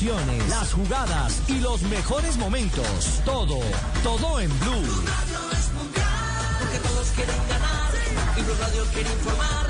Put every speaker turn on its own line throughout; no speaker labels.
Emociones, las jugadas y los mejores momentos. Todo, todo en Blue. Blue
Radio es mundial, porque todos quieren ganar y Blue Radio quiere informar.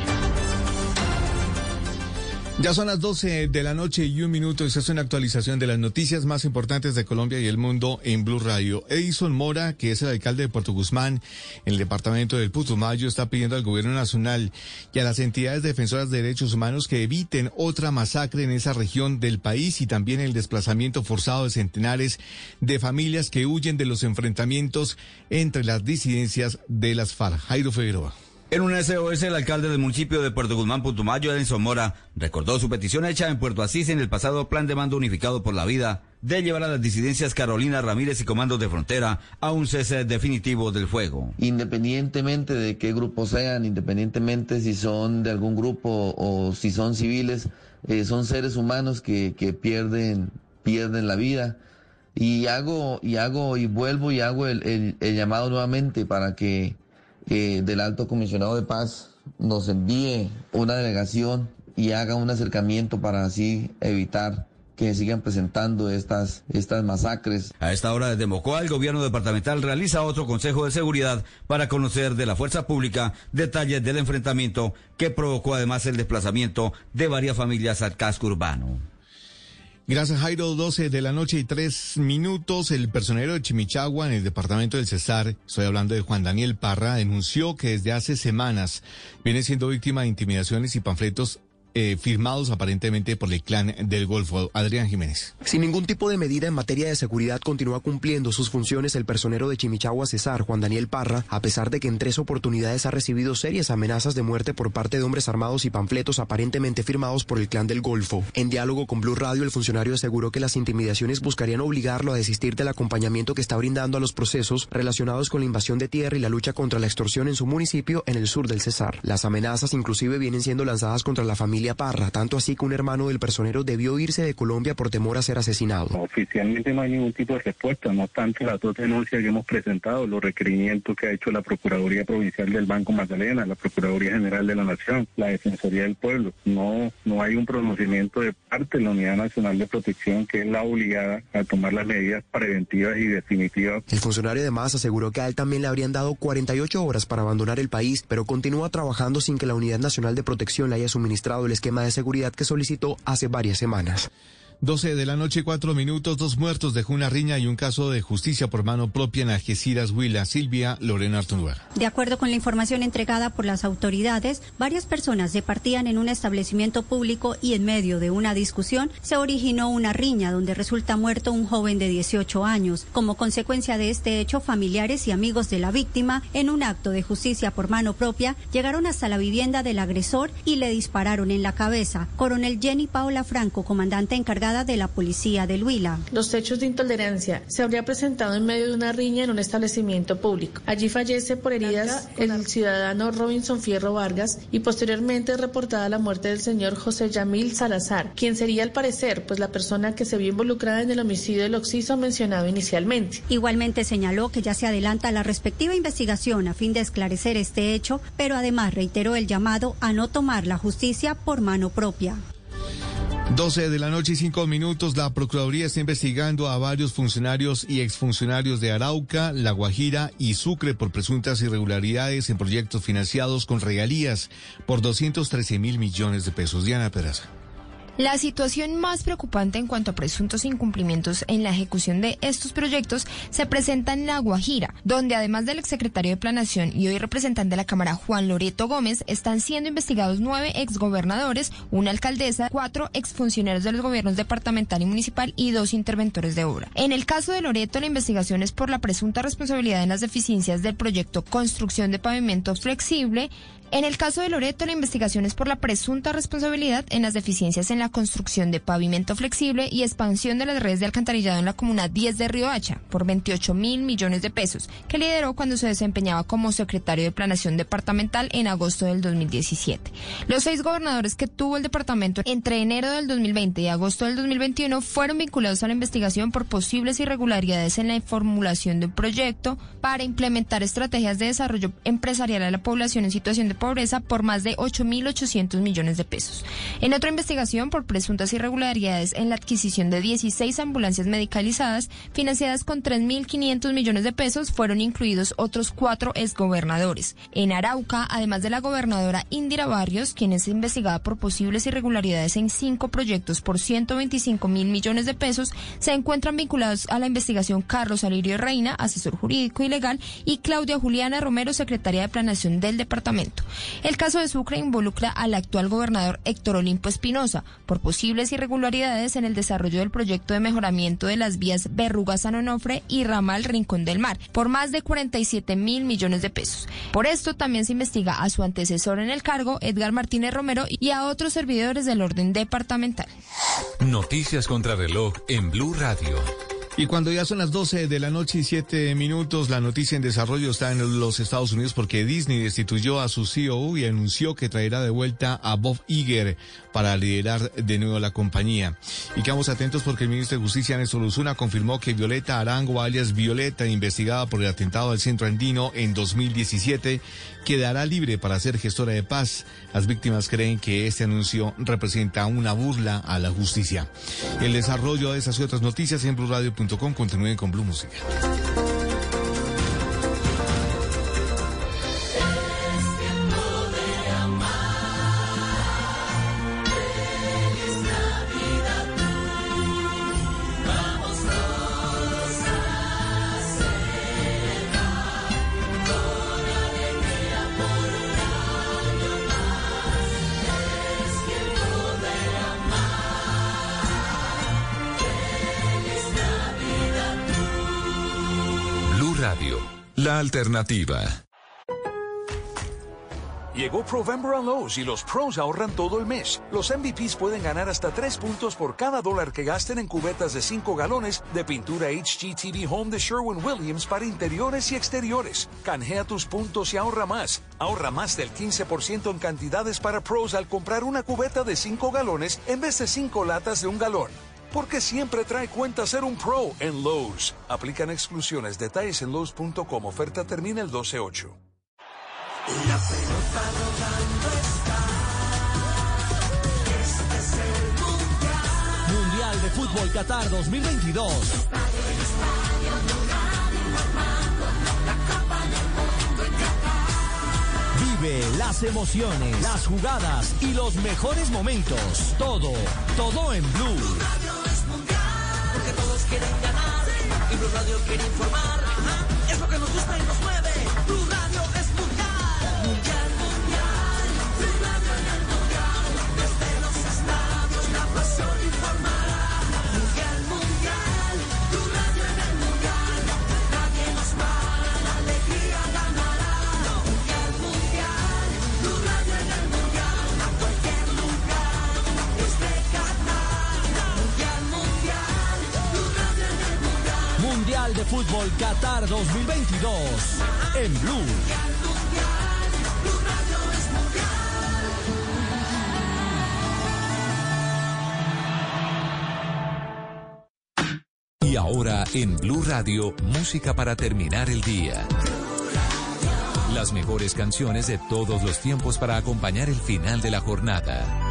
Ya son las 12 de la noche y un minuto. Esta es una actualización de las noticias más importantes de Colombia y el mundo en Blue Radio. Edison Mora, que es el alcalde de Puerto Guzmán, en el departamento del Putumayo, está pidiendo al gobierno nacional y a las entidades defensoras de derechos humanos que eviten otra masacre en esa región del país y también el desplazamiento forzado de centenares de familias que huyen de los enfrentamientos entre las disidencias de las FARC. Jairo Figueroa.
En un SOS, el alcalde del municipio de Puerto Guzmán, Putumayo, Edison Mora, recordó su petición hecha en Puerto Asís en el pasado Plan de Mando Unificado por la Vida de llevar a las disidencias Carolina Ramírez y Comandos de Frontera a un cese definitivo del fuego.
Independientemente de qué grupo sean, independientemente si son de algún grupo o si son civiles, eh, son seres humanos que, que pierden, pierden la vida. Y hago, y hago, y vuelvo y hago el- el llamado nuevamente para que del alto comisionado de paz nos envíe una delegación y haga un acercamiento para así evitar que sigan presentando estas, estas masacres.
A esta hora desde Mocoa, el gobierno departamental realiza otro consejo de seguridad para conocer de la fuerza pública detalles del enfrentamiento que provocó además el desplazamiento de varias familias al casco urbano.
Gracias, Jairo. 12 de la noche y tres minutos. El personero de Chimichagua en el departamento del Cesar, estoy hablando de Juan Daniel Parra, denunció que desde hace semanas viene siendo víctima de intimidaciones y panfletos eh, firmados aparentemente por el clan del Golfo. Adrián Jiménez.
Sin ningún tipo de medida en materia de seguridad continúa cumpliendo sus funciones el personero de Chimichagua Cesar, Juan Daniel Parra, a pesar de que en tres oportunidades ha recibido serias amenazas de muerte por parte de hombres armados y panfletos aparentemente firmados por el clan del Golfo. En diálogo con Blue Radio, el funcionario aseguró que las intimidaciones buscarían obligarlo a desistir del acompañamiento que está brindando a los procesos relacionados con la invasión de tierra y la lucha contra la extorsión en su municipio en el sur del Cesar. Las amenazas inclusive vienen siendo lanzadas contra la familia Parra, tanto así que un hermano del personero debió irse de Colombia por temor a ser asesinado.
Oficialmente no hay ningún tipo de respuesta, no obstante las dos denuncias que hemos presentado, los requerimientos que ha hecho la Procuraduría Provincial del Banco Magdalena, la Procuraduría General de la Nación, la Defensoría del Pueblo. No, no hay un pronunciamiento de parte de la Unidad Nacional de Protección que es la obligada a tomar las medidas preventivas y definitivas
El funcionario además aseguró que a él también le habrían dado 48 horas para abandonar el país, pero continúa trabajando sin que la Unidad Nacional de Protección le haya suministrado el esquema de seguridad que solicitó hace varias semanas.
12 de la noche, cuatro minutos, dos muertos dejó una riña y un caso de justicia por mano propia en Algeciras, Huila, Silvia Lorena Artuluaga.
De acuerdo con la información entregada por las autoridades, varias personas se partían en un establecimiento público y en medio de una discusión se originó una riña donde resulta muerto un joven de 18 años. Como consecuencia de este hecho, familiares y amigos de la víctima, en un acto de justicia por mano propia, llegaron hasta la vivienda del agresor y le dispararon en la cabeza. Coronel Jenny Paola Franco, comandante encargada de la policía de Huila.
Los hechos de intolerancia se habría presentado en medio de una riña en un establecimiento público. Allí fallece por heridas el ciudadano Robinson Fierro Vargas y posteriormente es reportada la muerte del señor José Yamil Salazar, quien sería al parecer pues la persona que se vio involucrada en el homicidio del occiso mencionado inicialmente.
Igualmente señaló que ya se adelanta la respectiva investigación a fin de esclarecer este hecho, pero además reiteró el llamado a no tomar la justicia por mano propia.
12 de la noche y 5 minutos, la Procuraduría está investigando a varios funcionarios y exfuncionarios de Arauca, La Guajira y Sucre por presuntas irregularidades en proyectos financiados con regalías por 213 mil millones de pesos. Diana Peraza.
La situación más preocupante en cuanto a presuntos incumplimientos en la ejecución de estos proyectos se presenta en La Guajira, donde además del exsecretario de Planación y hoy representante de la Cámara Juan Loreto Gómez, están siendo investigados nueve exgobernadores, una alcaldesa, cuatro exfuncionarios de los gobiernos departamental y municipal y dos interventores de obra. En el caso de Loreto, la investigación es por la presunta responsabilidad en las deficiencias del proyecto Construcción de Pavimento Flexible, en el caso de Loreto, la investigación es por la presunta responsabilidad en las deficiencias en la construcción de pavimento flexible y expansión de las redes de alcantarillado en la comuna 10 de Río Hacha por 28 mil millones de pesos, que lideró cuando se desempeñaba como secretario de Planación Departamental en agosto del 2017. Los seis gobernadores que tuvo el departamento entre enero del 2020 y agosto del 2021 fueron vinculados a la investigación por posibles irregularidades en la formulación de un proyecto para implementar estrategias de desarrollo empresarial a la población en situación de pobreza por más de 8.800 millones de pesos. En otra investigación por presuntas irregularidades en la adquisición de 16 ambulancias medicalizadas financiadas con 3.500 millones de pesos fueron incluidos otros cuatro exgobernadores. En Arauca, además de la gobernadora Indira Barrios, quien es investigada por posibles irregularidades en cinco proyectos por 125 mil millones de pesos, se encuentran vinculados a la investigación Carlos Alirio Reina, asesor jurídico y legal, y Claudia Juliana Romero, secretaria de Planación del departamento. El caso de Sucre involucra al actual gobernador Héctor Olimpo Espinosa por posibles irregularidades en el desarrollo del proyecto de mejoramiento de las vías Berruga-San Onofre y Ramal Rincón del Mar por más de 47 mil millones de pesos. Por esto también se investiga a su antecesor en el cargo, Edgar Martínez Romero, y a otros servidores del orden departamental.
Noticias contra reloj en Blue Radio.
Y cuando ya son las 12 de la noche y 7 minutos, la noticia en desarrollo está en los Estados Unidos porque Disney destituyó a su CEO y anunció que traerá de vuelta a Bob Iger para liderar de nuevo la compañía. Y quedamos atentos porque el ministro de Justicia, Néstor Luzuna, confirmó que Violeta Arango, alias Violeta, investigada por el atentado al centro andino en 2017, quedará libre para ser gestora de paz. Las víctimas creen que este anuncio representa una burla a la justicia. El desarrollo de esas y otras noticias en blurradio.com continúen con Blue Música.
La alternativa.
Llegó Provember Lowe's y los pros ahorran todo el mes. Los MVPs pueden ganar hasta 3 puntos por cada dólar que gasten en cubetas de 5 galones de pintura HGTV Home de Sherwin Williams para interiores y exteriores. Canjea tus puntos y ahorra más. Ahorra más del 15% en cantidades para pros al comprar una cubeta de 5 galones en vez de 5 latas de un galón porque siempre trae cuenta ser un pro en Lowe's. Aplican exclusiones, detalles en Lowe's.com. Oferta termina el 12-8.
La pelota rodando está. Este es el mundial.
Mundial de Fútbol Qatar 2022. Vive las emociones, las jugadas y los mejores momentos. Todo, todo en Blue.
Blue Radio es mundial, porque todos quieren ganar. Sí. Y Blue Radio quiere informar. Ajá, es lo que nos gusta y nos mueve.
Fútbol Qatar 2022 en Blue.
Y ahora en Blue Radio, música para terminar el día. Las mejores canciones de todos los tiempos para acompañar el final de la jornada.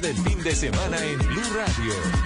Del fin de semana en Blue Radio.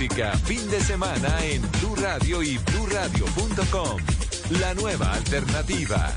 Fin de semana en Blue Radio y BlueRadio.com. La nueva alternativa.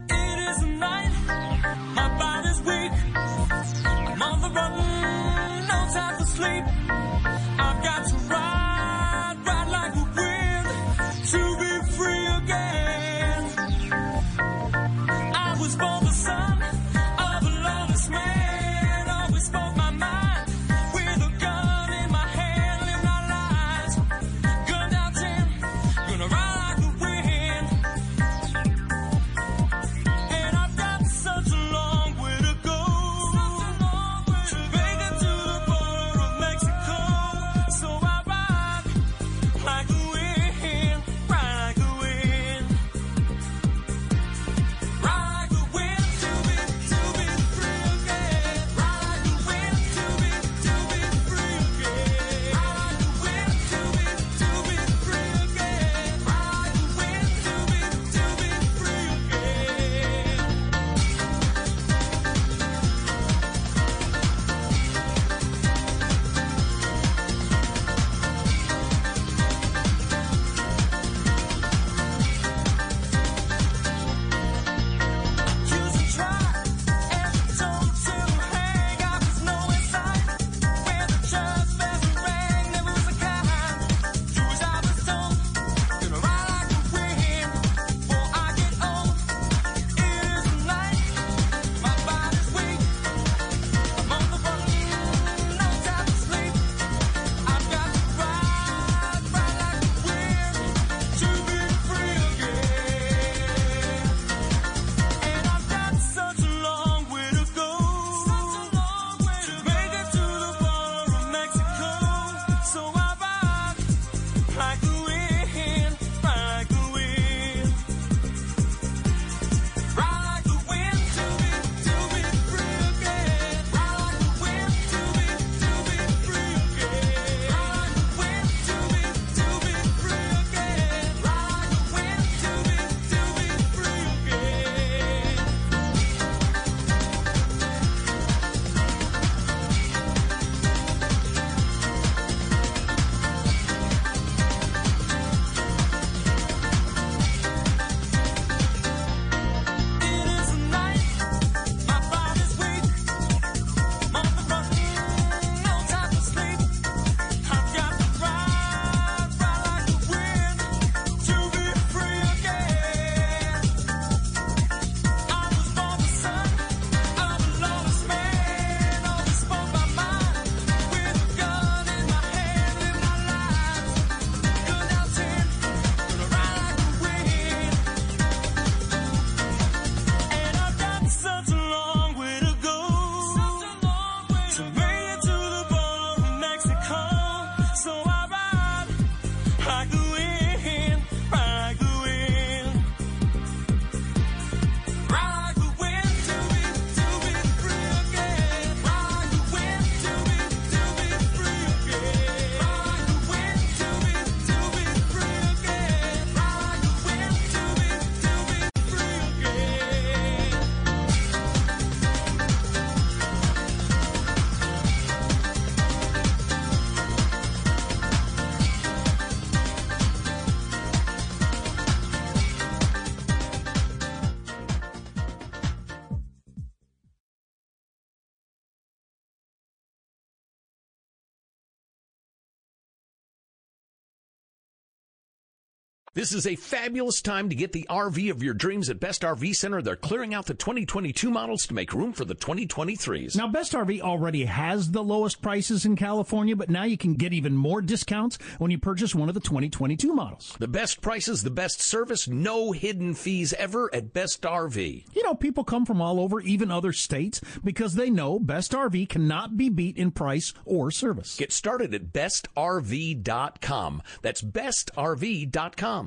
This is a fabulous time to get the RV of your dreams at Best RV Center. They're clearing out the 2022 models to make room for the 2023s.
Now, Best RV already has the lowest prices in California, but now you can get even more discounts when you purchase one of the 2022 models.
The best prices, the best service, no hidden fees ever at Best RV.
You know, people come from all over, even other states, because they know Best RV cannot be beat in price or service.
Get started at bestrv.com. That's bestrv.com.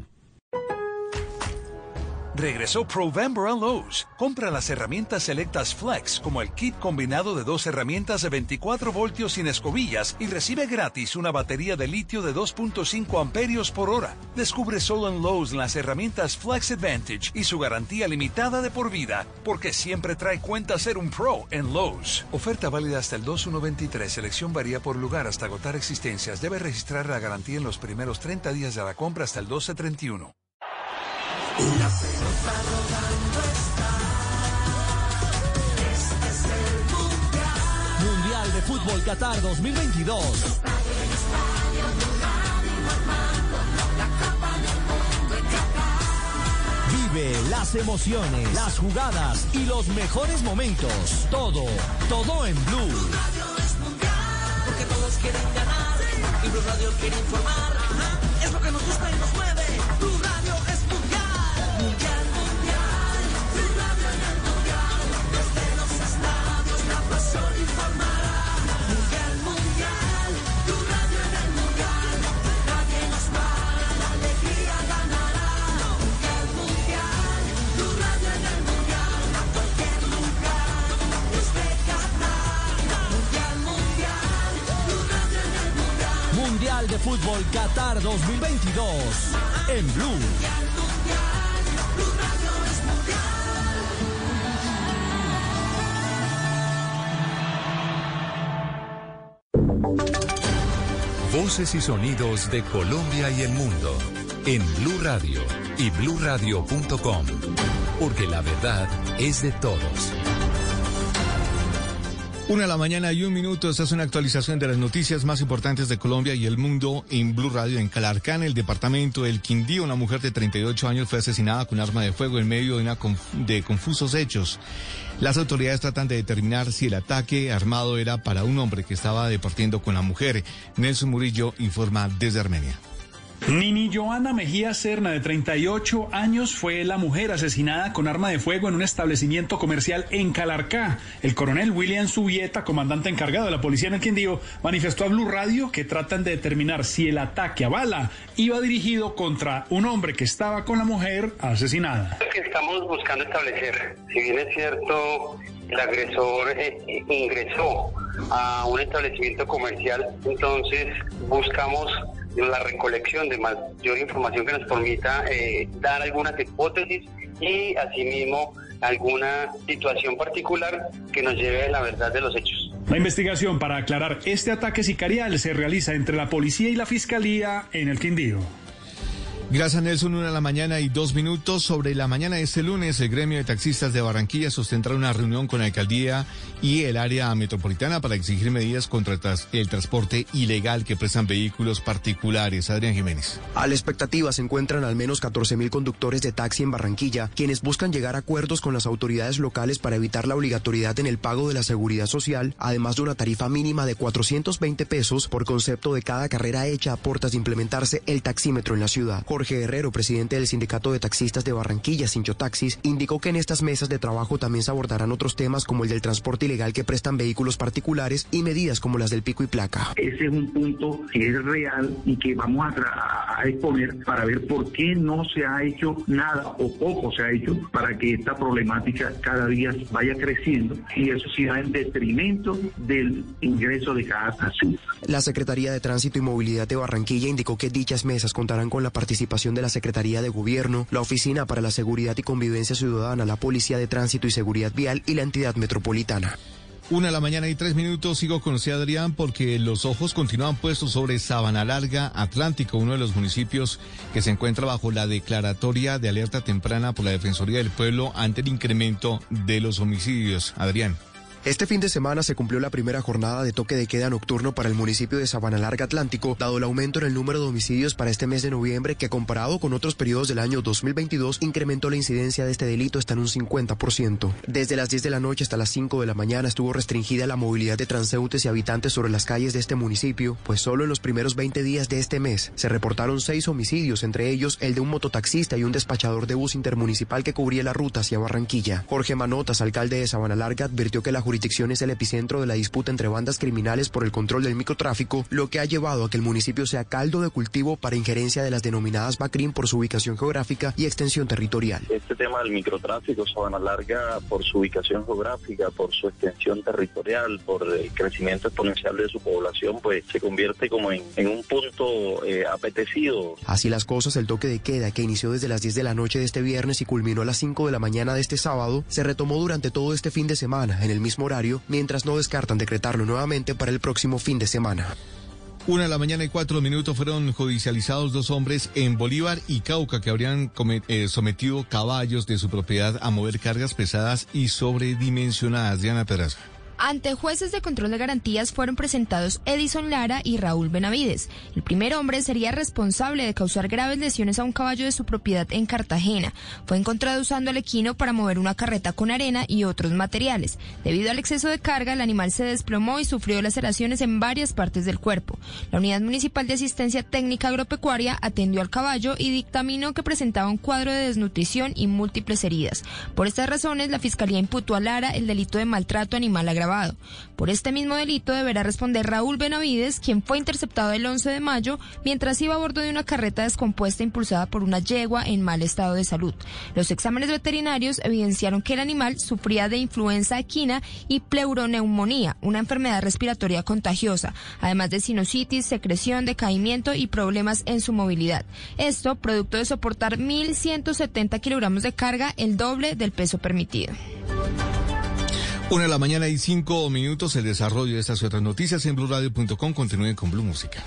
Regresó Provember a Lowe's. Compra las herramientas selectas Flex, como el kit combinado de dos herramientas de 24 voltios sin escobillas y recibe gratis una batería de litio de 2.5 amperios por hora. Descubre solo en Lowe's las herramientas Flex Advantage y su garantía limitada de por vida, porque siempre trae cuenta ser un pro en Lowe's. Oferta válida hasta el 2123. Selección varía por lugar hasta agotar existencias. Debe registrar la garantía en los primeros 30 días de la compra hasta el 1231.
La pelota rodando está. Este es el mundial.
Mundial de Fútbol Qatar 2022. Vive las emociones, las jugadas y los mejores momentos. Todo, todo en Blue.
Radio es mundial. Porque todos quieren ganar. Y Blue Radio quiere informar. Es lo que nos gusta y nos mueve.
Fútbol Qatar 2022 en Blue.
Voces y sonidos de Colombia y el mundo en Blue Radio y bluradio.com, porque la verdad es de todos.
Una de la mañana y un minuto. Esta es una actualización de las noticias más importantes de Colombia y el mundo en Blue Radio. En Calarcá, en el departamento del Quindío, una mujer de 38 años fue asesinada con arma de fuego en medio de, de confusos hechos. Las autoridades tratan de determinar si el ataque armado era para un hombre que estaba departiendo con la mujer. Nelson Murillo informa desde Armenia.
Nini Joana Mejía Serna, de 38 años, fue la mujer asesinada con arma de fuego en un establecimiento comercial en Calarcá. El coronel William Subieta, comandante encargado de la policía en el Quindío, manifestó a Blue Radio que tratan de determinar si el ataque a bala iba dirigido contra un hombre que estaba con la mujer asesinada.
Estamos buscando establecer, si bien es cierto, el agresor eh, ingresó a un establecimiento comercial, entonces buscamos la recolección de mayor información que nos permita eh, dar algunas hipótesis y asimismo alguna situación particular que nos lleve a la verdad de los hechos.
La investigación para aclarar este ataque sicarial se realiza entre la policía y la fiscalía en el Quindío.
Gracias Nelson, una de la mañana y dos minutos. Sobre la mañana de este lunes, el gremio de taxistas de Barranquilla sostendrá una reunión con la alcaldía y el área metropolitana para exigir medidas contra el transporte ilegal que prestan vehículos particulares. Adrián Jiménez.
A la expectativa se encuentran al menos 14.000 conductores de taxi en Barranquilla, quienes buscan llegar a acuerdos con las autoridades locales para evitar la obligatoriedad en el pago de la seguridad social, además de una tarifa mínima de 420 pesos por concepto de cada carrera hecha a puertas de implementarse el taxímetro en la ciudad. Herrero, presidente del Sindicato de Taxistas de Barranquilla, Sincho Taxis, indicó que en estas mesas de trabajo también se abordarán otros temas como el del transporte ilegal que prestan vehículos particulares y medidas como las del pico y placa.
Ese es un punto que es real y que vamos a, tra- a exponer para ver por qué no se ha hecho nada o poco se ha hecho para que esta problemática cada día vaya creciendo y eso sí va en detrimento del ingreso de cada taxista.
La Secretaría de Tránsito y Movilidad de Barranquilla indicó que dichas mesas contarán con la participación de la Secretaría de Gobierno, la Oficina para la Seguridad y Convivencia Ciudadana, la Policía de Tránsito y Seguridad Vial y la entidad metropolitana.
Una de la mañana y tres minutos. Sigo con usted, Adrián, porque los ojos continúan puestos sobre Sabana Larga, Atlántico, uno de los municipios que se encuentra bajo la declaratoria de alerta temprana por la Defensoría del Pueblo ante el incremento de los homicidios. Adrián.
Este fin de semana se cumplió la primera jornada de toque de queda nocturno para el municipio de Sabana Larga Atlántico, dado el aumento en el número de homicidios para este mes de noviembre que comparado con otros periodos del año 2022 incrementó la incidencia de este delito hasta en un 50%. Desde las 10 de la noche hasta las 5 de la mañana estuvo restringida la movilidad de transeúntes y habitantes sobre las calles de este municipio, pues solo en los primeros 20 días de este mes se reportaron seis homicidios, entre ellos el de un mototaxista y un despachador de bus intermunicipal que cubría la ruta hacia Barranquilla. Jorge Manotas, alcalde de Sabana Larga, advirtió que la jurisdicción jurisdicción es el epicentro de la disputa entre bandas criminales por el control del microtráfico, lo que ha llevado a que el municipio sea caldo de cultivo para injerencia de las denominadas BACRIM por su ubicación geográfica y extensión territorial.
Este tema del microtráfico, Sabana Larga, por su ubicación geográfica, por su extensión territorial, por el crecimiento exponencial de su población, pues se convierte como en, un punto eh, apetecido.
Así las cosas, el toque de queda que inició desde las 10 de la noche de este viernes y culminó a las 5 de la mañana de este sábado, se retomó durante todo este fin de semana en el mismo horario, mientras no descartan decretarlo nuevamente para el próximo fin de semana.
Una de la mañana y cuatro minutos fueron judicializados dos hombres en Bolívar y Cauca que habrían eh, sometido caballos de su propiedad a mover cargas pesadas y sobredimensionadas. Diana Pedraza.
Ante jueces de control de garantías fueron presentados Edison Lara y Raúl Benavides. El primer hombre sería responsable de causar graves lesiones a un caballo de su propiedad en Cartagena. Fue encontrado usando el equino para mover una carreta con arena y otros materiales. Debido al exceso de carga, el animal se desplomó y sufrió laceraciones en varias partes del cuerpo. La Unidad Municipal de Asistencia Técnica Agropecuaria atendió al caballo y dictaminó que presentaba un cuadro de desnutrición y múltiples heridas. Por estas razones, la Fiscalía imputó a Lara el delito de maltrato animal agravado por este mismo delito deberá responder Raúl Benavides, quien fue interceptado el 11 de mayo mientras iba a bordo de una carreta descompuesta impulsada por una yegua en mal estado de salud. Los exámenes veterinarios evidenciaron que el animal sufría de influenza equina y pleuroneumonía, una enfermedad respiratoria contagiosa, además de sinusitis, secreción, decaimiento y problemas en su movilidad. Esto producto de soportar 1.170 kilogramos de carga, el doble del peso permitido.
Una de la mañana y cinco minutos. El desarrollo de estas y otras noticias en BluRadio.com. Continúen con Blue Música.